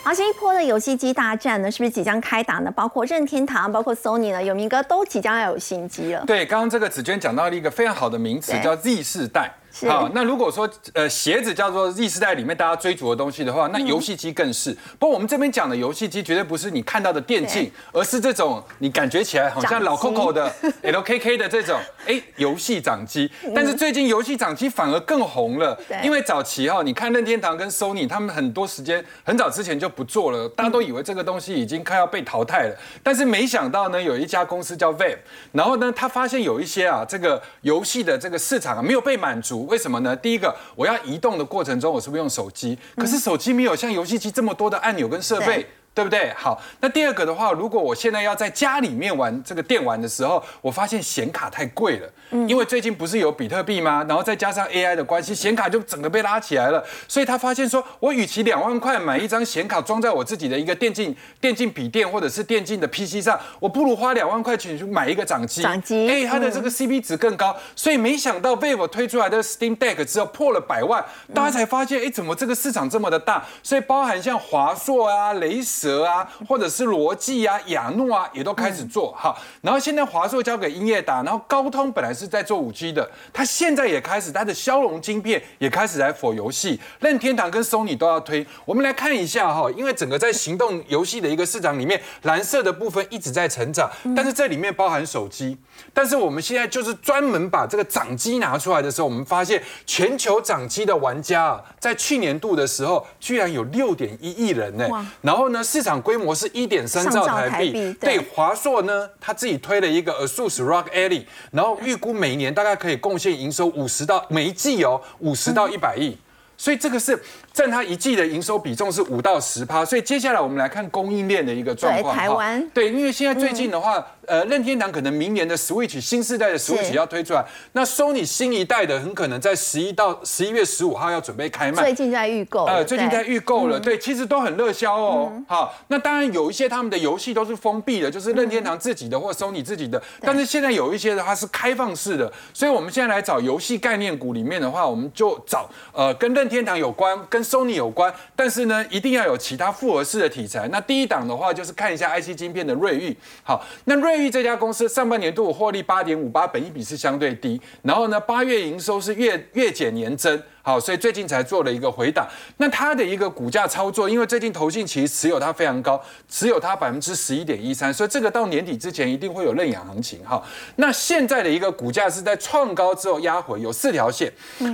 好，新一波的游戏机大战呢，是不是即将开打呢？包括任天堂、包括 Sony 呢，有明哥都即将要有新机了。对，刚刚这个紫娟讲到了一个非常好的名词，叫 Z 世代。好，那如果说呃鞋子叫做 Z 时代里面大家追逐的东西的话，那游戏机更是。不过我们这边讲的游戏机绝对不是你看到的电竞，而是这种你感觉起来好像老 Coco 的 LKK 的这种哎游戏掌机。但是最近游戏掌机反而更红了，因为早期哈，你看任天堂跟 Sony 他们很多时间很早之前就不做了，大家都以为这个东西已经快要被淘汰了。但是没想到呢，有一家公司叫 v a v e 然后呢，他发现有一些啊这个游戏的这个市场啊没有被满足。足，为什么呢？第一个，我要移动的过程中，我是不是用手机？可是手机没有像游戏机这么多的按钮跟设备。对不对？好，那第二个的话，如果我现在要在家里面玩这个电玩的时候，我发现显卡太贵了，因为最近不是有比特币吗？然后再加上 AI 的关系，显卡就整个被拉起来了。所以他发现说，我与其两万块买一张显卡装在我自己的一个电竞电竞笔电或者是电竞的 PC 上，我不如花两万块钱去买一个掌机。掌机，哎，它的这个 CP 值更高。所以没想到 Vivo 推出来的 Steam Deck 之后破了百万，大家才发现，哎，怎么这个市场这么的大？所以包含像华硕啊、雷蛇啊，或者是罗技啊、亚诺啊，也都开始做哈。然后现在华硕交给英业达，然后高通本来是在做五 G 的，它现在也开始它的骁龙晶片也开始来否游戏，任天堂跟 Sony 都要推。我们来看一下哈，因为整个在行动游戏的一个市场里面，蓝色的部分一直在成长，但是这里面包含手机。但是我们现在就是专门把这个掌机拿出来的时候，我们发现全球掌机的玩家啊，在去年度的时候居然有六点一亿人呢。然后呢，市场规模是一点三兆台币。对，华硕呢，他自己推了一个 ASUS ROG Ally，然后预估每年大概可以贡献营收五十到每一季哦五十到一百亿。所以这个是占它一季的营收比重是五到十趴。所以接下来我们来看供应链的一个状况。台湾对，因为现在最近的话。呃，任天堂可能明年的 Switch 新世代的 Switch 要推出来，那 Sony 新一代的很可能在十一到十一月十五号要准备开卖。最近在预购。呃，最近在预购了，对，其实都很热销哦。好，那当然有一些他们的游戏都是封闭的，就是任天堂自己的或 Sony 自己的，但是现在有一些的话是开放式的，所以我们现在来找游戏概念股里面的话，我们就找呃跟任天堂有关、跟 Sony 有关，但是呢一定要有其他复合式的题材。那第一档的话就是看一下 IC 晶片的瑞昱。好，那瑞昱这家公司。上半年度获利八点五八，本益比是相对低。然后呢，八月营收是月月减年增，好，所以最近才做了一个回档。那它的一个股价操作，因为最近投信其实持有它非常高，持有它百分之十一点一三，所以这个到年底之前一定会有认养行情。哈，那现在的一个股价是在创高之后压回，有四条线。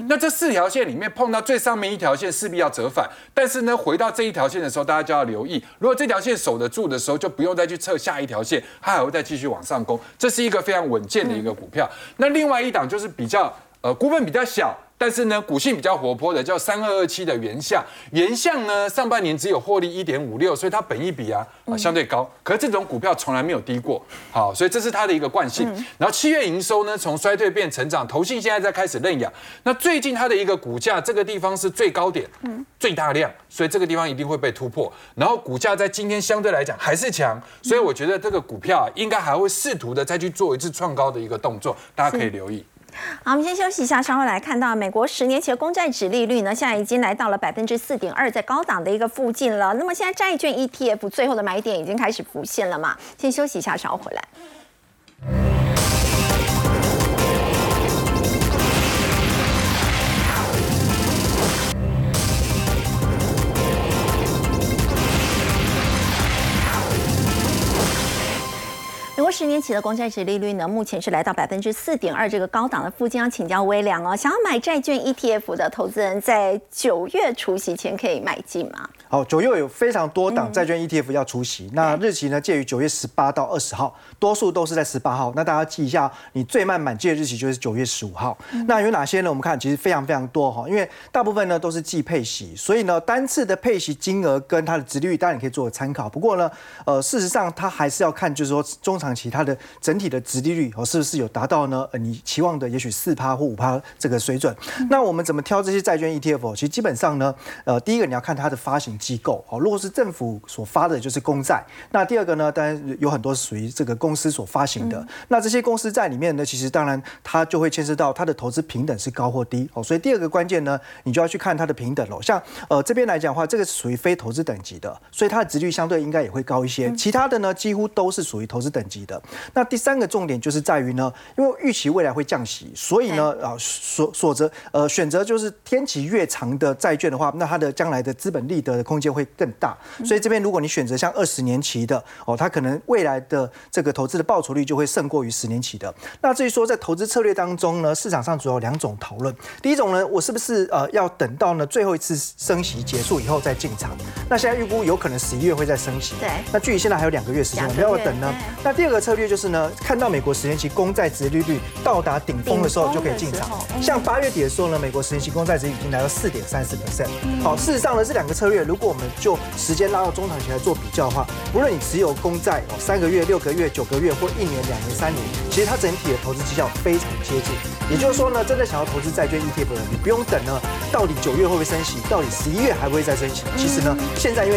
那这四条线里面碰到最上面一条线势必要折返，但是呢，回到这一条线的时候，大家就要留意，如果这条线守得住的时候，就不用再去测下一条线，它还会再继续往上攻。这是一个非常稳健的一个股票。那另外一档就是比较呃股本比较小。但是呢，股性比较活泼的叫三二二七的原相，原相呢上半年只有获利一点五六，所以它本益比啊啊相对高。可是这种股票从来没有低过，好，所以这是它的一个惯性。然后七月营收呢从衰退变成长，投信现在在开始认养。那最近它的一个股价这个地方是最高点，最大量，所以这个地方一定会被突破。然后股价在今天相对来讲还是强，所以我觉得这个股票应该还会试图的再去做一次创高的一个动作，大家可以留意。好，我们先休息一下，稍后来看到美国十年期公债指利率呢，现在已经来到了百分之四点二，在高档的一个附近了。那么现在债券 ETF 最后的买点已经开始浮现了嘛？先休息一下，稍后回来。国十年期的公债值利率呢，目前是来到百分之四点二这个高档的附近。要请教微良哦，想要买债券 ETF 的投资人，在九月除夕前可以买进吗？好，九月有非常多档债券 ETF 要除息，那日期呢介于九月十八到二十号，多数都是在十八号。那大家记一下，你最慢满借日期就是九月十五号。那有哪些呢？我们看其实非常非常多哈，因为大部分呢都是计配息，所以呢单次的配息金额跟它的值率当然可以做个参考。不过呢，呃，事实上它还是要看，就是说中长期它的整体的值利率哦是不是有达到呢？呃，你期望的也许四趴或五趴这个水准。那我们怎么挑这些债券 ETF？其实基本上呢，呃，第一个你要看它的发行。机构好，如果是政府所发的，就是公债。那第二个呢，当然有很多是属于这个公司所发行的。那这些公司在里面呢，其实当然它就会牵涉到它的投资平等是高或低哦。所以第二个关键呢，你就要去看它的平等喽。像呃这边来讲的话，这个是属于非投资等级的，所以它的值率相对应该也会高一些。其他的呢，几乎都是属于投资等级的。那第三个重点就是在于呢，因为预期未来会降息，所以呢啊所所择呃选择就是天期越长的债券的话，那它的将来的资本利得的空间会更大，所以这边如果你选择像二十年期的哦，它可能未来的这个投资的报酬率就会胜过于十年期的。那至于说在投资策略当中呢，市场上主要两种讨论。第一种呢，我是不是呃要等到呢最后一次升息结束以后再进场？那现在预估有可能十一月会再升息，对。那距离现在还有两个月时间，我们要等呢。那第二个策略就是呢，看到美国十年期公债殖利率到达顶峰的时候就可以进场。像八月底的时候呢，美国十年期公债值已经来到四点三四 percent。好，事实上呢，这两个策略，如果我们就时间拉到中长期来做比较的话，不论你持有公债哦，三个月、六个月、九个月或一年、两年、三年，其实它整体的投资绩效非常接近。也就是说呢，真的想要投资债券 ETF 的，你不用等呢，到底九月会不会升息，到底十一月还会再升息？其实呢，现在因为